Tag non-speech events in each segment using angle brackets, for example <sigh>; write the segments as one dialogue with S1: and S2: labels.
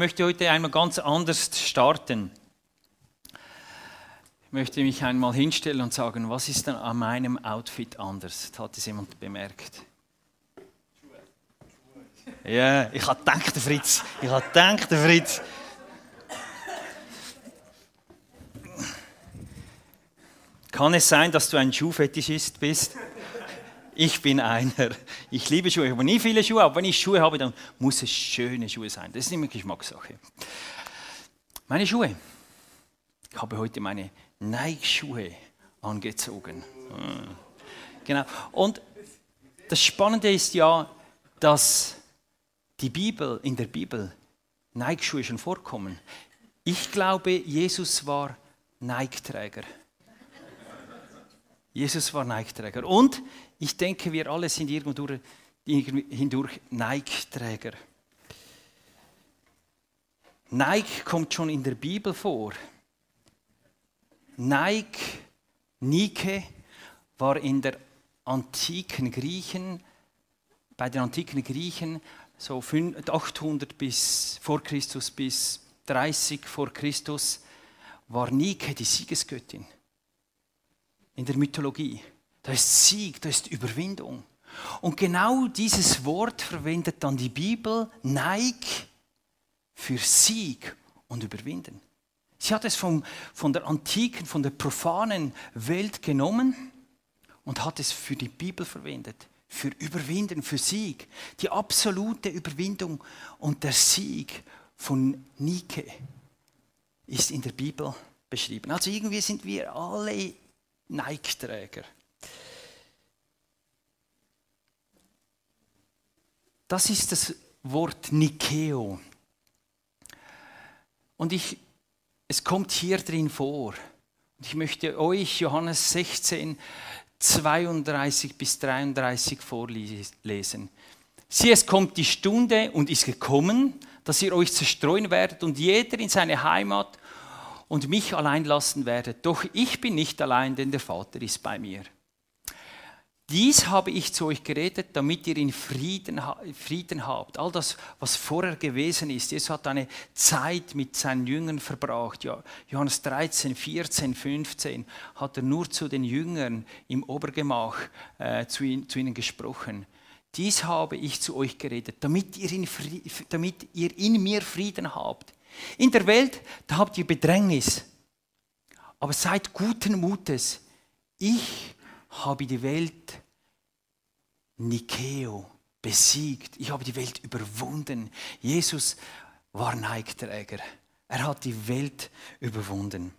S1: möchte heute einmal ganz anders starten. Ich möchte mich einmal hinstellen und sagen, was ist denn an meinem Outfit anders? Hat es jemand bemerkt. Ja, ich habe gedacht, Fritz. Ich habe gedacht, Fritz. Kann es sein, dass du ein Schuhfetischist bist? Ich bin einer. Ich liebe Schuhe. Ich habe nie viele Schuhe, aber wenn ich Schuhe habe, dann muss es schöne Schuhe sein. Das ist immer Geschmackssache. Meine Schuhe. Ich habe heute meine Nike-Schuhe angezogen. Hm. Genau. Und das Spannende ist ja, dass die Bibel, in der Bibel Nike-Schuhe schon vorkommen. Ich glaube, Jesus war Nike-Träger. Jesus war Nike-Träger. Und ich denke, wir alle sind irgendwo hindurch Nike-Träger. Nike kommt schon in der Bibel vor. Nike, Nike war in der antiken Griechen, bei den antiken Griechen so 800 bis vor Christus bis 30 vor Christus war Nike die Siegesgöttin in der Mythologie. Da ist Sieg, da ist Überwindung. Und genau dieses Wort verwendet dann die Bibel, Nike, für Sieg und Überwinden. Sie hat es vom, von der antiken, von der profanen Welt genommen und hat es für die Bibel verwendet. Für Überwinden, für Sieg. Die absolute Überwindung und der Sieg von Nike ist in der Bibel beschrieben. Also irgendwie sind wir alle Nike-Träger. Das ist das Wort Nikeo. Und ich es kommt hier drin vor. Und ich möchte euch Johannes 16, 32 bis 33 vorlesen. Sieh, es kommt die Stunde und ist gekommen, dass ihr euch zerstreuen werdet und jeder in seine Heimat und mich allein lassen werdet. Doch ich bin nicht allein, denn der Vater ist bei mir. Dies habe ich zu euch geredet, damit ihr in Frieden, Frieden habt. All das, was vorher gewesen ist. Jesus hat eine Zeit mit seinen Jüngern verbracht. Ja, Johannes 13, 14, 15 hat er nur zu den Jüngern im Obergemach äh, zu, ihn, zu, ihnen gesprochen. Dies habe ich zu euch geredet, damit ihr, in damit ihr in mir Frieden habt. In der Welt, da habt ihr Bedrängnis. Aber seid guten Mutes. Ich habe die Welt Nikeo besiegt. Ich habe die Welt überwunden. Jesus war Neigträger. Er hat die Welt überwunden.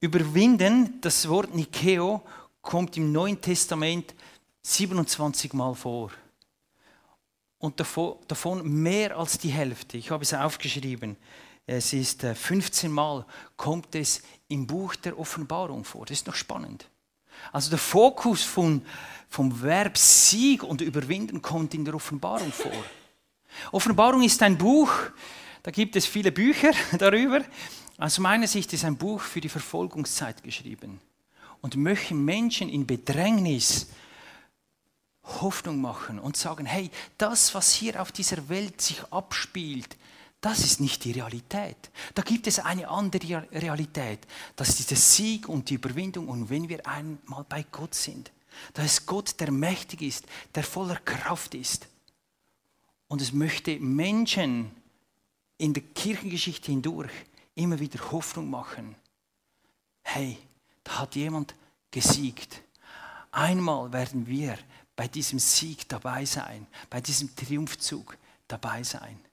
S1: Überwinden, das Wort Nikeo, kommt im Neuen Testament 27 Mal vor. Und davon mehr als die Hälfte, ich habe es aufgeschrieben, es ist 15 äh, Mal, kommt es im Buch der Offenbarung vor. Das ist noch spannend. Also der Fokus von, vom Verb Sieg und Überwinden kommt in der Offenbarung vor. Offenbarung ist ein Buch, da gibt es viele Bücher <laughs> darüber. Aus meiner Sicht ist ein Buch für die Verfolgungszeit geschrieben und möchte Menschen in Bedrängnis Hoffnung machen und sagen, hey, das, was hier auf dieser Welt sich abspielt, das ist nicht die Realität. Da gibt es eine andere Realität. Das ist der Sieg und die Überwindung. Und wenn wir einmal bei Gott sind, da ist Gott, der mächtig ist, der voller Kraft ist. Und es möchte Menschen in der Kirchengeschichte hindurch immer wieder Hoffnung machen. Hey, da hat jemand gesiegt. Einmal werden wir bei diesem Sieg dabei sein, bei diesem Triumphzug dabei sein.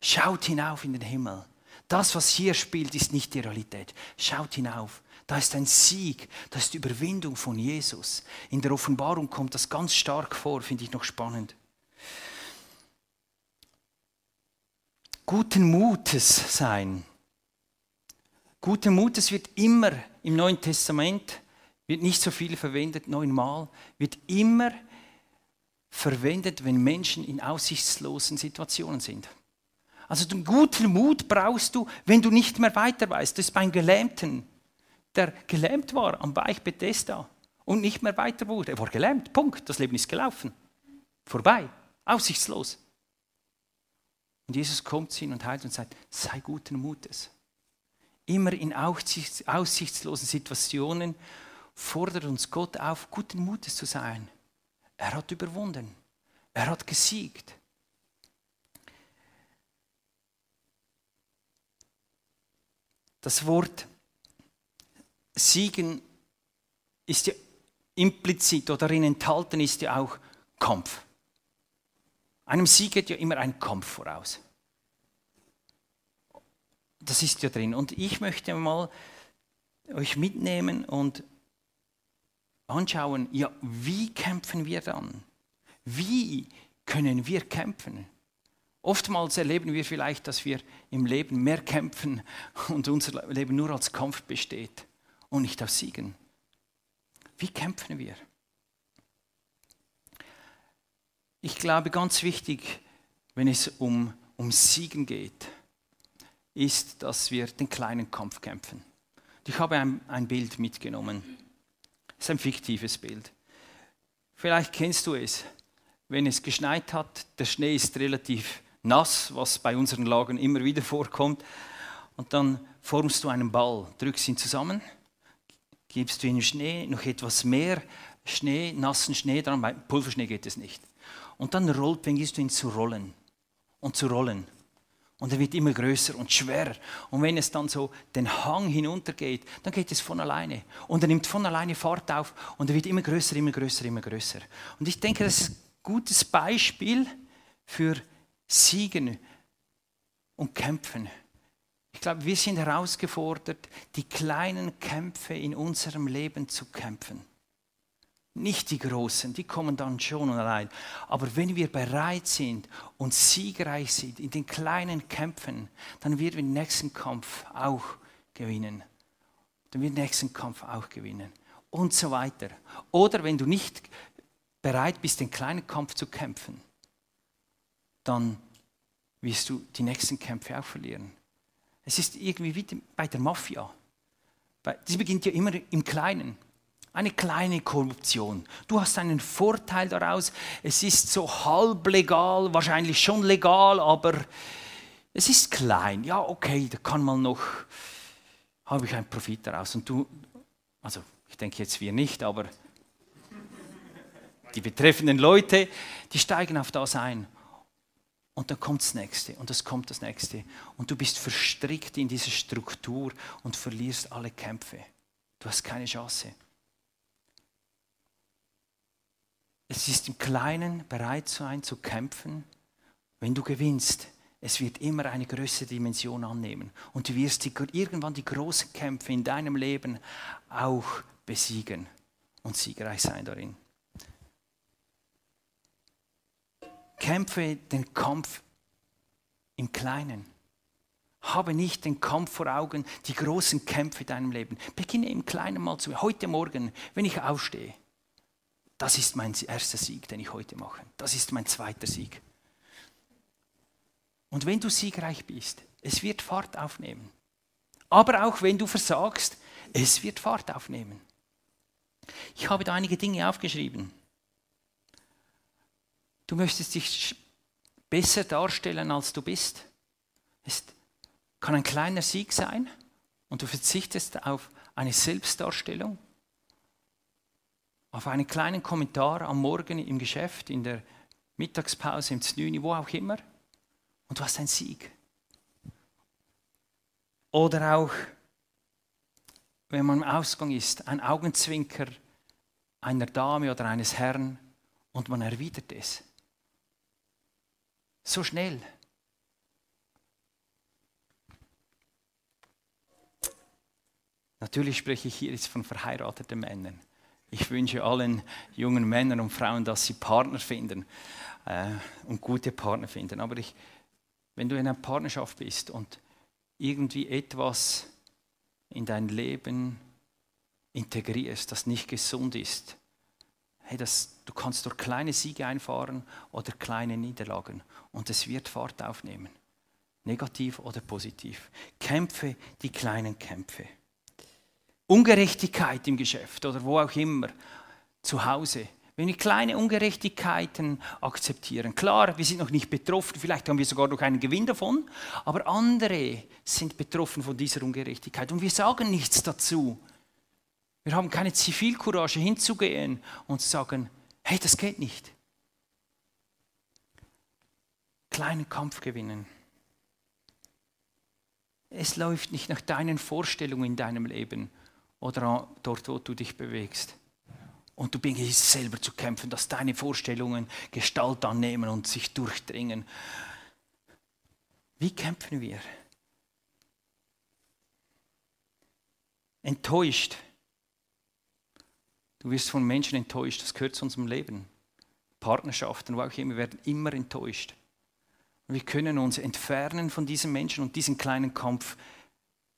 S1: Schaut hinauf in den Himmel. Das, was hier spielt, ist nicht die Realität. Schaut hinauf. Da ist ein Sieg, das ist die Überwindung von Jesus. In der Offenbarung kommt das ganz stark vor, finde ich noch spannend. Guten Mutes sein. Guten Mutes wird immer im Neuen Testament, wird nicht so viel verwendet, neunmal, wird immer verwendet, wenn Menschen in aussichtslosen Situationen sind. Also den guten Mut brauchst du, wenn du nicht mehr weiter weißt. Das ist beim Gelähmten, der gelähmt war am Beich Bethesda und nicht mehr weiter wurde. Er war gelähmt, Punkt. Das Leben ist gelaufen. Vorbei, aussichtslos. Und Jesus kommt zu ihnen und heilt und sagt, sei guten Mutes. Immer in aussichtslosen Situationen fordert uns Gott auf, guten Mutes zu sein. Er hat überwunden. Er hat gesiegt. Das Wort Siegen ist ja implizit oder darin enthalten ist ja auch Kampf. Einem Sieg geht ja immer ein Kampf voraus. Das ist ja drin. Und ich möchte mal euch mitnehmen und anschauen, ja, wie kämpfen wir dann? Wie können wir kämpfen? Oftmals erleben wir vielleicht, dass wir im Leben mehr kämpfen <laughs> und unser Leben nur als Kampf besteht und nicht aus Siegen. Wie kämpfen wir? Ich glaube, ganz wichtig, wenn es um, um Siegen geht, ist, dass wir den kleinen Kampf kämpfen. Ich habe ein, ein Bild mitgenommen. Es ist ein fiktives Bild. Vielleicht kennst du es. Wenn es geschneit hat, der Schnee ist relativ nass, was bei unseren Lagern immer wieder vorkommt. Und dann formst du einen Ball, drückst ihn zusammen, gibst du den Schnee noch etwas mehr Schnee, nassen Schnee dran, bei Pulverschnee geht es nicht. Und dann rollt, fängst du ihn zu rollen und zu rollen. Und er wird immer größer und schwerer. Und wenn es dann so den Hang hinuntergeht, dann geht es von alleine. Und er nimmt von alleine Fahrt auf und er wird immer größer, immer größer, immer größer. Und ich denke, das ist ein gutes Beispiel für Siegen und Kämpfen. Ich glaube, wir sind herausgefordert, die kleinen Kämpfe in unserem Leben zu kämpfen. Nicht die großen, die kommen dann schon allein. Aber wenn wir bereit sind und siegreich sind in den kleinen Kämpfen, dann werden wir den nächsten Kampf auch gewinnen. Dann wird den nächsten Kampf auch gewinnen. Und so weiter. Oder wenn du nicht bereit bist, den kleinen Kampf zu kämpfen, dann wirst du die nächsten Kämpfe auch verlieren. Es ist irgendwie wie bei der Mafia. Sie beginnt ja immer im Kleinen. Eine kleine Korruption. Du hast einen Vorteil daraus. Es ist so halb legal, wahrscheinlich schon legal, aber es ist klein. Ja, okay, da kann man noch, habe ich einen Profit daraus. Und du, also ich denke jetzt wir nicht, aber die betreffenden Leute, die steigen auf das ein. Und dann kommt das nächste und das kommt das nächste. Und du bist verstrickt in diese Struktur und verlierst alle Kämpfe. Du hast keine Chance. Es ist im Kleinen bereit sein zu kämpfen. Wenn du gewinnst, es wird immer eine größere Dimension annehmen. Und du wirst die, irgendwann die großen Kämpfe in deinem Leben auch besiegen und siegreich sein darin. Kämpfe den Kampf im Kleinen. Habe nicht den Kampf vor Augen, die großen Kämpfe in deinem Leben. Beginne im Kleinen mal zu. Heute Morgen, wenn ich aufstehe, das ist mein erster Sieg, den ich heute mache. Das ist mein zweiter Sieg. Und wenn du siegreich bist, es wird Fahrt aufnehmen. Aber auch wenn du versagst, es wird Fahrt aufnehmen. Ich habe da einige Dinge aufgeschrieben. Du möchtest dich besser darstellen, als du bist. Es kann ein kleiner Sieg sein und du verzichtest auf eine Selbstdarstellung auf einen kleinen Kommentar am Morgen im Geschäft, in der Mittagspause, im Znüni, wo auch immer. Und du hast einen Sieg. Oder auch, wenn man im Ausgang ist, ein Augenzwinker einer Dame oder eines Herrn und man erwidert es. So schnell. Natürlich spreche ich hier jetzt von verheirateten Männern. Ich wünsche allen jungen Männern und Frauen, dass sie Partner finden äh, und gute Partner finden. Aber ich, wenn du in einer Partnerschaft bist und irgendwie etwas in dein Leben integrierst, das nicht gesund ist, hey, das, du kannst durch kleine Siege einfahren oder kleine Niederlagen und es wird Fahrt aufnehmen. Negativ oder positiv. Kämpfe die kleinen Kämpfe. Ungerechtigkeit im Geschäft oder wo auch immer, zu Hause, Wenn wir kleine Ungerechtigkeiten akzeptieren. Klar, wir sind noch nicht betroffen, vielleicht haben wir sogar noch einen Gewinn davon, aber andere sind betroffen von dieser Ungerechtigkeit und wir sagen nichts dazu. Wir haben keine Zivilcourage hinzugehen und zu sagen, hey, das geht nicht. Kleinen Kampf gewinnen. Es läuft nicht nach deinen Vorstellungen in deinem Leben oder dort, wo du dich bewegst. Und du beginnst selber zu kämpfen, dass deine Vorstellungen Gestalt annehmen und sich durchdringen. Wie kämpfen wir? Enttäuscht. Du wirst von Menschen enttäuscht, das gehört zu unserem Leben. Partnerschaften, wo auch immer, werden immer enttäuscht. Und wir können uns entfernen von diesen Menschen und diesen kleinen Kampf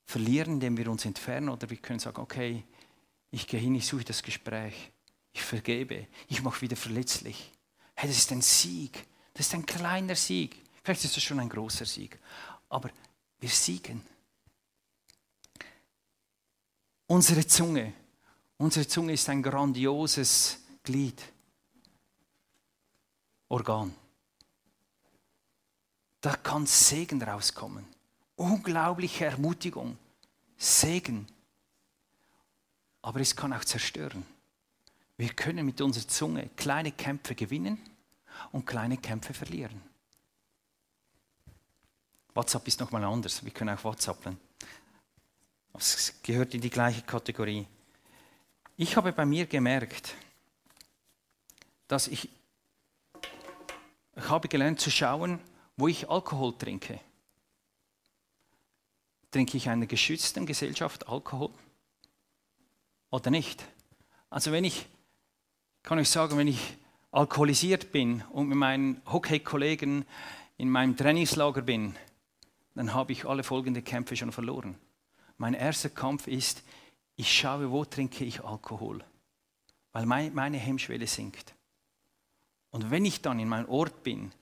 S1: verlieren, indem wir uns entfernen. Oder wir können sagen, okay, ich gehe hin, ich suche das Gespräch. Ich vergebe. Ich mache wieder verletzlich. Hey, das ist ein Sieg. Das ist ein kleiner Sieg. Vielleicht ist das schon ein großer Sieg. Aber wir siegen. Unsere Zunge. Unsere Zunge ist ein grandioses Glied. Organ. Da kann Segen rauskommen. Unglaubliche Ermutigung. Segen. Aber es kann auch zerstören. Wir können mit unserer Zunge kleine Kämpfe gewinnen und kleine Kämpfe verlieren. WhatsApp ist nochmal anders. Wir können auch WhatsAppen. Es gehört in die gleiche Kategorie. Ich habe bei mir gemerkt, dass ich, ich habe gelernt zu schauen, wo ich Alkohol trinke. Trinke ich in einer geschützten Gesellschaft Alkohol oder nicht? Also wenn ich kann euch sagen, wenn ich alkoholisiert bin und mit meinen Hockey-Kollegen in meinem Trainingslager bin, dann habe ich alle folgenden Kämpfe schon verloren. Mein erster Kampf ist, ich schaue, wo trinke ich Alkohol, weil meine Hemmschwelle sinkt. Und wenn ich dann in meinem Ort bin,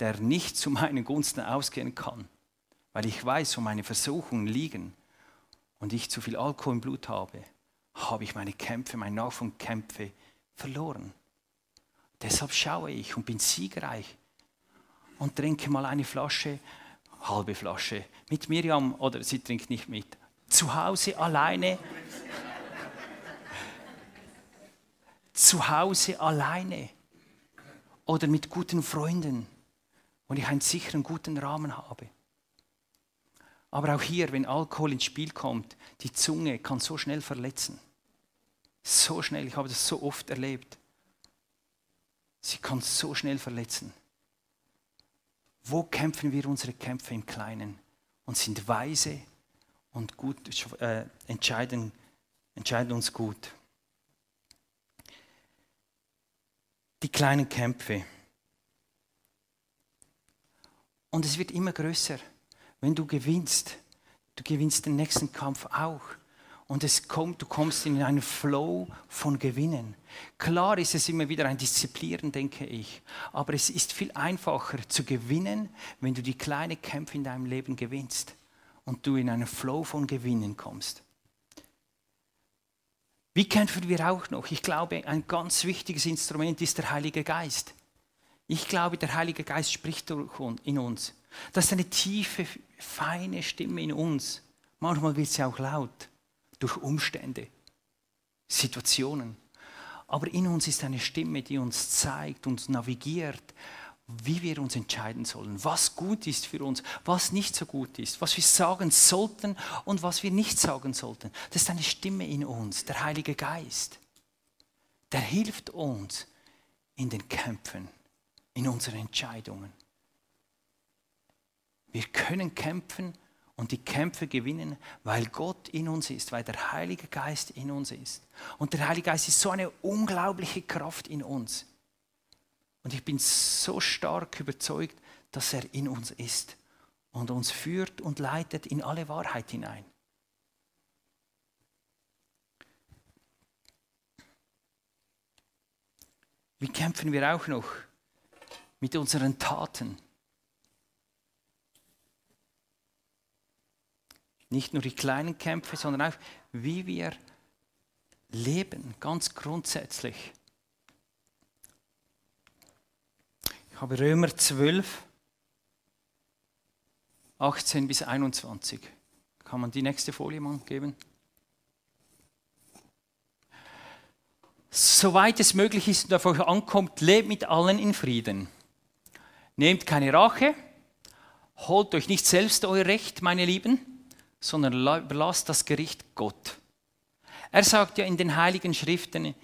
S1: der nicht zu meinen Gunsten ausgehen kann, weil ich weiß, wo meine Versuchungen liegen und ich zu viel Alkohol im Blut habe, habe ich meine Kämpfe, meine Nachfolgekämpfe verloren. Deshalb schaue ich und bin siegreich und trinke mal eine Flasche, halbe Flasche mit Miriam oder sie trinkt nicht mit. Zu Hause alleine. zu Hause alleine oder mit guten Freunden und ich einen sicheren, guten Rahmen habe. Aber auch hier, wenn Alkohol ins Spiel kommt, die Zunge kann so schnell verletzen. So schnell, ich habe das so oft erlebt. Sie kann so schnell verletzen. Wo kämpfen wir unsere Kämpfe im Kleinen und sind weise und gut, äh, entscheiden, entscheiden uns gut. Die kleinen Kämpfe. Und es wird immer größer. Wenn du gewinnst, du gewinnst den nächsten Kampf auch und es kommt, du kommst in einen Flow von Gewinnen. Klar ist es immer wieder ein Disziplieren, denke ich, aber es ist viel einfacher zu gewinnen, wenn du die kleinen Kämpfe in deinem Leben gewinnst und du in einen Flow von Gewinnen kommst. Wie kämpfen wir auch noch? Ich glaube, ein ganz wichtiges Instrument ist der Heilige Geist. Ich glaube, der Heilige Geist spricht in uns. Das ist eine tiefe, feine Stimme in uns. Manchmal wird sie auch laut durch Umstände, Situationen. Aber in uns ist eine Stimme, die uns zeigt, uns navigiert, wie wir uns entscheiden sollen, was gut ist für uns, was nicht so gut ist, was wir sagen sollten und was wir nicht sagen sollten. Das ist eine Stimme in uns, der Heilige Geist. Der hilft uns in den Kämpfen, in unseren Entscheidungen. Wir können kämpfen und die Kämpfe gewinnen, weil Gott in uns ist, weil der Heilige Geist in uns ist. Und der Heilige Geist ist so eine unglaubliche Kraft in uns. Und ich bin so stark überzeugt, dass er in uns ist und uns führt und leitet in alle Wahrheit hinein. Wie kämpfen wir auch noch mit unseren Taten? Nicht nur die kleinen Kämpfe, sondern auch, wie wir leben, ganz grundsätzlich. Ich habe Römer 12, 18 bis 21. Kann man die nächste Folie mal geben? Soweit es möglich ist und auf euch ankommt, lebt mit allen in Frieden. Nehmt keine Rache, holt euch nicht selbst euer Recht, meine Lieben, sondern überlasst das Gericht Gott. Er sagt ja in den heiligen Schriften,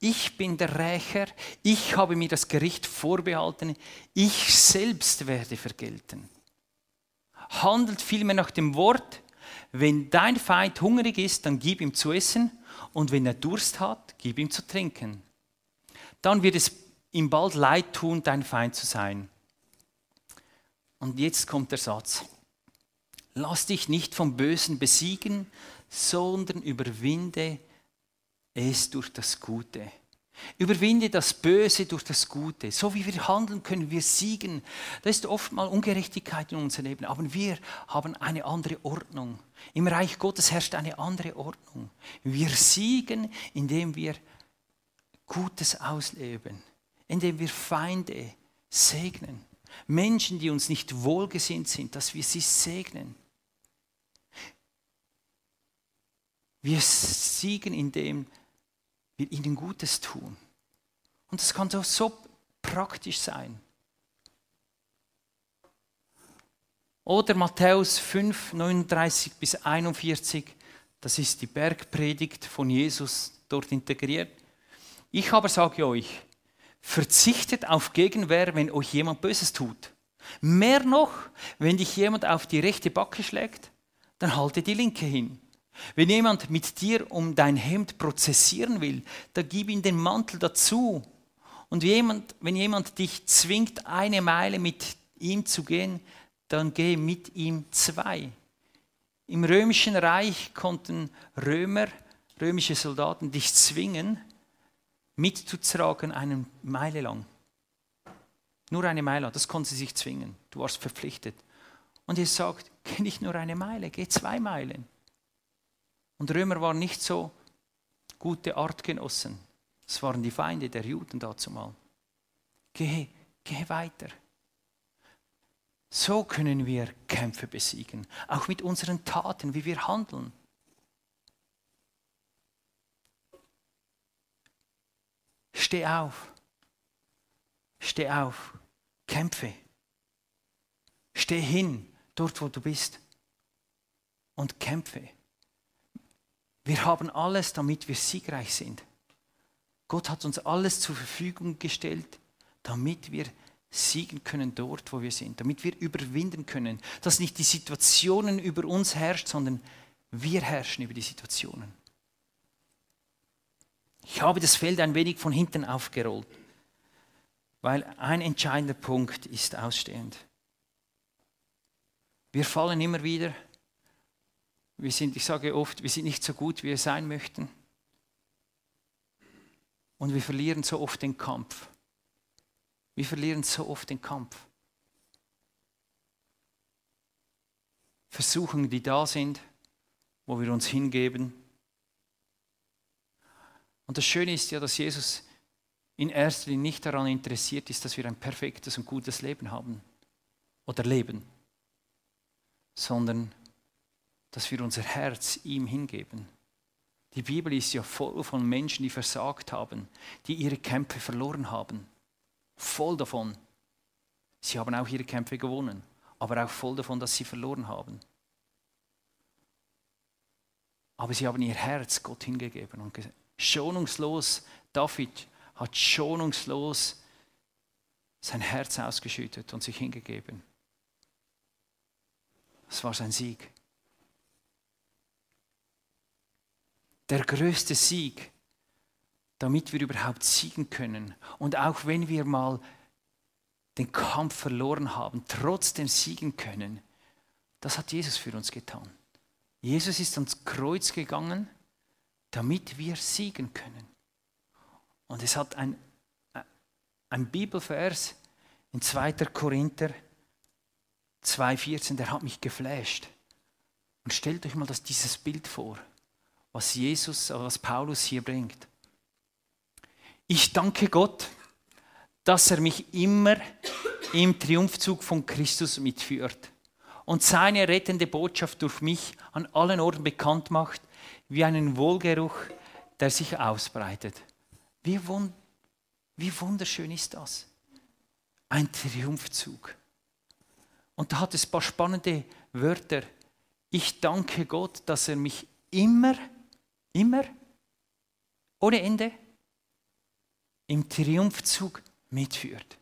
S1: ich bin der Rächer, ich habe mir das Gericht vorbehalten, ich selbst werde vergelten. Handelt vielmehr nach dem Wort, wenn dein Feind hungrig ist, dann gib ihm zu essen und wenn er Durst hat, gib ihm zu trinken. Dann wird es ihm bald leid tun, dein Feind zu sein. Und jetzt kommt der Satz. Lass dich nicht vom Bösen besiegen, sondern überwinde es durch das Gute. Überwinde das Böse durch das Gute. So wie wir handeln, können wir siegen. Da ist oft mal Ungerechtigkeit in unserem Leben, aber wir haben eine andere Ordnung. Im Reich Gottes herrscht eine andere Ordnung. Wir siegen, indem wir Gutes ausleben, indem wir Feinde segnen. Menschen, die uns nicht wohlgesinnt sind, dass wir sie segnen. Wir siegen, indem wir ihnen Gutes tun. Und das kann so, so praktisch sein. Oder Matthäus 5, 39 bis 41, das ist die Bergpredigt von Jesus dort integriert. Ich aber sage euch, verzichtet auf Gegenwehr, wenn euch jemand Böses tut. Mehr noch, wenn dich jemand auf die rechte Backe schlägt, dann halte die linke hin. Wenn jemand mit dir um dein Hemd prozessieren will, dann gib ihm den Mantel dazu. Und jemand, wenn jemand dich zwingt, eine Meile mit ihm zu gehen, dann geh mit ihm zwei. Im römischen Reich konnten Römer, römische Soldaten dich zwingen, mitzutragen eine Meile lang. Nur eine Meile, das konnten sie sich zwingen. Du warst verpflichtet. Und ihr sagt, geh nicht nur eine Meile, geh zwei Meilen. Und Römer waren nicht so gute Artgenossen. Es waren die Feinde der Juden dazu mal. Geh, geh weiter. So können wir Kämpfe besiegen, auch mit unseren Taten, wie wir handeln. Steh auf. Steh auf. Kämpfe. Steh hin, dort wo du bist. Und kämpfe. Wir haben alles, damit wir siegreich sind. Gott hat uns alles zur Verfügung gestellt, damit wir siegen können dort, wo wir sind, damit wir überwinden können, dass nicht die Situationen über uns herrscht, sondern wir herrschen über die Situationen. Ich habe das Feld ein wenig von hinten aufgerollt, weil ein entscheidender Punkt ist ausstehend. Wir fallen immer wieder wir sind, ich sage oft, wir sind nicht so gut, wie wir sein möchten. Und wir verlieren so oft den Kampf. Wir verlieren so oft den Kampf. Versuchungen, die da sind, wo wir uns hingeben. Und das Schöne ist ja, dass Jesus in erster Linie nicht daran interessiert ist, dass wir ein perfektes und gutes Leben haben oder leben, sondern dass wir unser Herz ihm hingeben. Die Bibel ist ja voll von Menschen, die versagt haben, die ihre Kämpfe verloren haben. Voll davon. Sie haben auch ihre Kämpfe gewonnen, aber auch voll davon, dass sie verloren haben. Aber sie haben ihr Herz Gott hingegeben und schonungslos, David hat schonungslos sein Herz ausgeschüttet und sich hingegeben. Das war sein Sieg. Der größte Sieg, damit wir überhaupt siegen können. Und auch wenn wir mal den Kampf verloren haben, trotzdem siegen können, das hat Jesus für uns getan. Jesus ist ans Kreuz gegangen, damit wir siegen können. Und es hat ein, ein Bibelvers in 2. Korinther 2,14, der hat mich geflasht. Und stellt euch mal das, dieses Bild vor was Jesus, was Paulus hier bringt. Ich danke Gott, dass er mich immer im Triumphzug von Christus mitführt und seine rettende Botschaft durch mich an allen Orten bekannt macht, wie einen Wohlgeruch, der sich ausbreitet. Wie, wund wie wunderschön ist das? Ein Triumphzug. Und da hat es ein paar spannende Wörter. Ich danke Gott, dass er mich immer, immer, ohne Ende, im Triumphzug mitführt.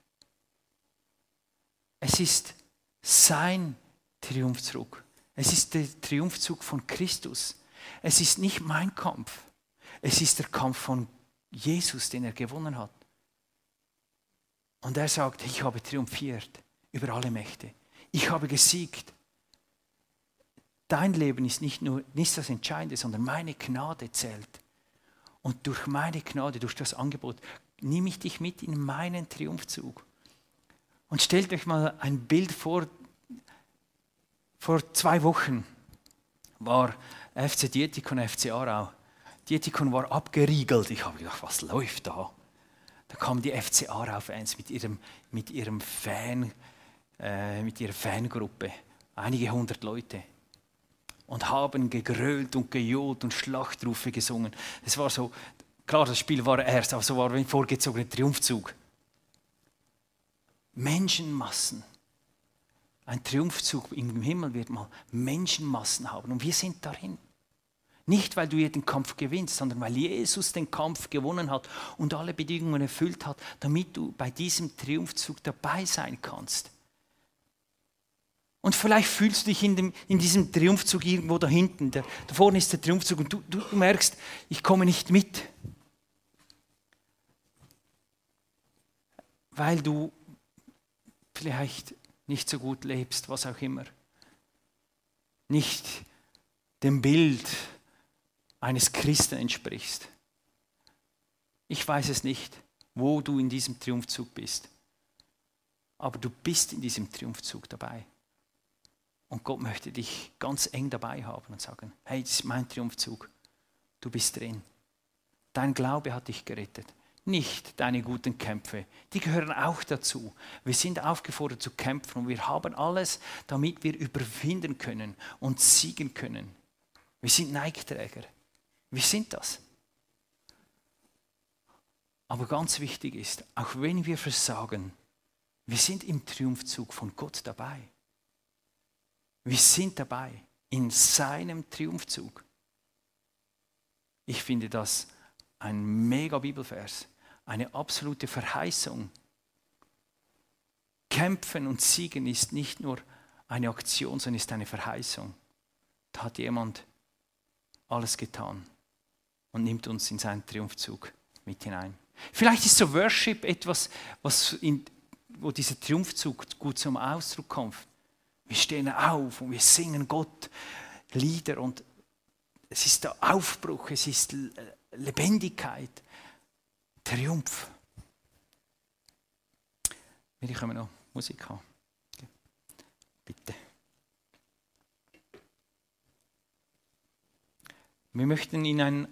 S1: Es ist sein Triumphzug. Es ist der Triumphzug von Christus. Es ist nicht mein Kampf. Es ist der Kampf von Jesus, den er gewonnen hat. Und er sagt, ich habe triumphiert über alle Mächte. Ich habe gesiegt. Dein Leben ist nicht nur nicht das Entscheidende, sondern meine Gnade zählt. Und durch meine Gnade, durch das Angebot, nehme ich dich mit in meinen Triumphzug. Und stellt euch mal ein Bild vor, vor zwei Wochen war FC Dietikon, FC Aarau. Dietikon war abgeriegelt. Ich habe gedacht, was läuft da? Da kamen die FC Aarau-Fans mit ihrem, mit ihrem Fan, äh, mit ihrer Fangruppe, einige hundert Leute, und haben gegrölt und gejohlt und Schlachtrufe gesungen. Es war so, klar, das Spiel war erst, aber so war ein vorgezogener Triumphzug. Menschenmassen. Ein Triumphzug im Himmel wird mal Menschenmassen haben und wir sind darin. Nicht, weil du jeden Kampf gewinnst, sondern weil Jesus den Kampf gewonnen hat und alle Bedingungen erfüllt hat, damit du bei diesem Triumphzug dabei sein kannst. Und vielleicht fühlst du dich in, dem, in diesem Triumphzug irgendwo da hinten. Der, da vorne ist der Triumphzug und du, du, du merkst, ich komme nicht mit. Weil du vielleicht nicht so gut lebst, was auch immer. Nicht dem Bild eines Christen entsprichst. Ich weiß es nicht, wo du in diesem Triumphzug bist. Aber du bist in diesem Triumphzug dabei. Und Gott möchte dich ganz eng dabei haben und sagen, hey, das ist mein Triumphzug. Du bist drin. Dein Glaube hat dich gerettet. Nicht deine guten Kämpfe. Die gehören auch dazu. Wir sind aufgefordert zu kämpfen und wir haben alles, damit wir überwinden können und siegen können. Wir sind Neigträger. Wir sind das. Aber ganz wichtig ist, auch wenn wir versagen, wir sind im Triumphzug von Gott dabei. Wir sind dabei in seinem Triumphzug. Ich finde das ein mega Bibelvers, eine absolute Verheißung. Kämpfen und siegen ist nicht nur eine Aktion, sondern ist eine Verheißung. Da hat jemand alles getan und nimmt uns in seinen Triumphzug mit hinein. Vielleicht ist so Worship etwas, was in, wo dieser Triumphzug gut zum Ausdruck kommt. Wir stehen auf und wir singen Gott Lieder und es ist der Aufbruch, es ist Lebendigkeit, Triumph. Wir können noch Musik haben. Bitte. Wir möchten in ein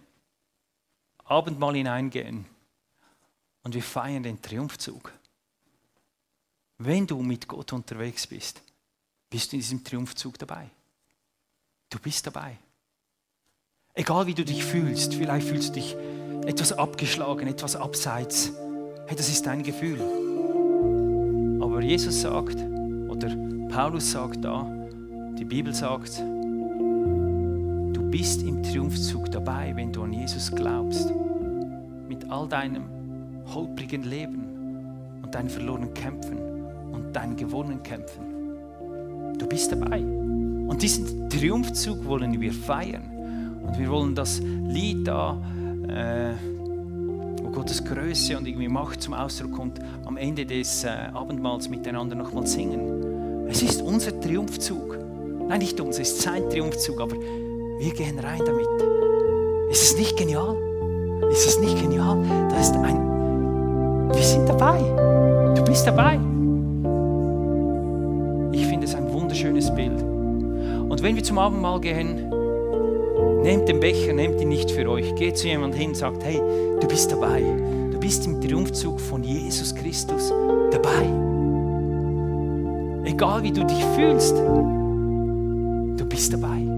S1: Abendmahl hineingehen und wir feiern den Triumphzug. Wenn du mit Gott unterwegs bist, bist du in diesem Triumphzug dabei. Du bist dabei. Egal wie du dich fühlst, vielleicht fühlst du dich etwas abgeschlagen, etwas abseits. Hey, das ist dein Gefühl. Aber Jesus sagt, oder Paulus sagt da, die Bibel sagt, du bist im Triumphzug dabei, wenn du an Jesus glaubst mit all deinem holprigen Leben und deinen verlorenen Kämpfen und deinen gewonnenen Kämpfen. Du bist dabei. Und diesen Triumphzug wollen wir feiern. Und wir wollen das Lied da, äh, wo Gottes Größe und irgendwie Macht zum Ausdruck kommt, am Ende des äh, Abendmahls miteinander nochmal singen. Es ist unser Triumphzug. Nein, nicht unser, es ist sein Triumphzug, aber wir gehen rein damit. Ist es nicht genial? Ist das nicht genial? Da ist ein. Wir sind dabei. Du bist dabei. Wenn wir zum Abendmahl gehen, nehmt den Becher, nehmt ihn nicht für euch. Geht zu jemandem hin, sagt, hey, du bist dabei. Du bist im Triumphzug von Jesus Christus dabei. Egal wie du dich fühlst, du bist dabei.